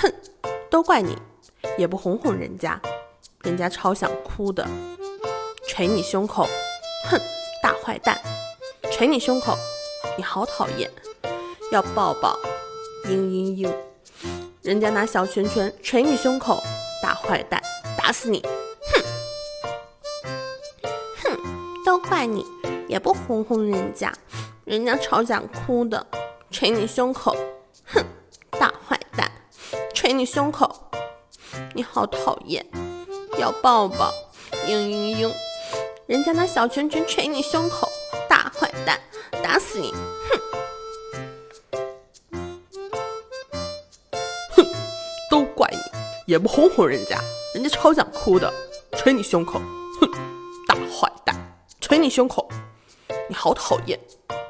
哼，都怪你，也不哄哄人家，人家超想哭的。捶你胸口，哼，大坏蛋！捶你胸口，你好讨厌，要抱抱，嘤嘤嘤。人家拿小拳拳捶你胸口，大坏蛋，打死你！哼，哼，都怪你，也不哄哄人家，人家超想哭的。捶你胸口，捶你胸口，你好讨厌，要抱抱，嘤嘤嘤。人家拿小拳拳捶你胸口，大坏蛋，打死你！哼，哼都怪你，也不哄哄人家，人家超想哭的，捶你胸口，哼，大坏蛋，捶你胸口，你好讨厌，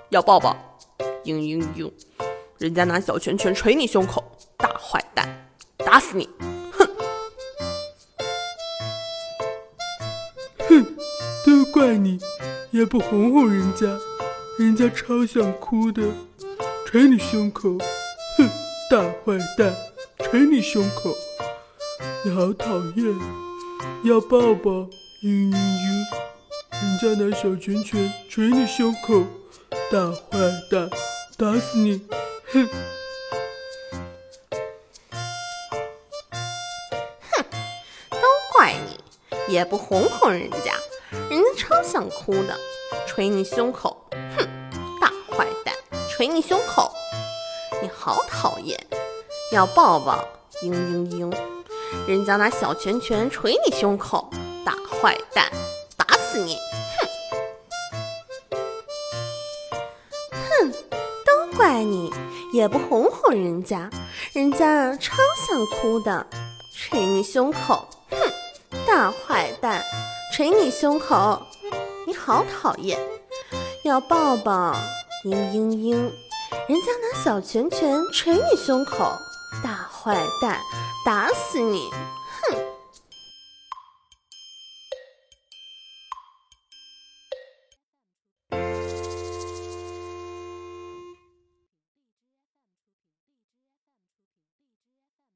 要抱抱，嘤嘤嘤，人家拿小拳拳捶你胸口，大坏蛋，打死你！哼，哼都怪你，也不哄哄人家，人家超想哭的，捶你胸口，哼，大坏蛋，捶你胸口，你好讨厌，要抱抱，嘤嘤嘤，人家拿小拳拳捶你胸口，大坏蛋，打死你，哼，怪你，也不哄哄人家。人家超想哭的，捶你胸口，哼，大坏蛋，捶你胸口，你好讨厌，要抱抱，嘤嘤嘤，人家拿小拳拳捶你胸口，大坏蛋，打死你，哼，哼，都怪你，也不哄哄人家，人家超想哭的，捶你胸口，大坏蛋。捶你胸口，你好讨厌，要抱抱，嘤嘤嘤，人家拿小拳拳捶你胸口，大坏蛋，打死你！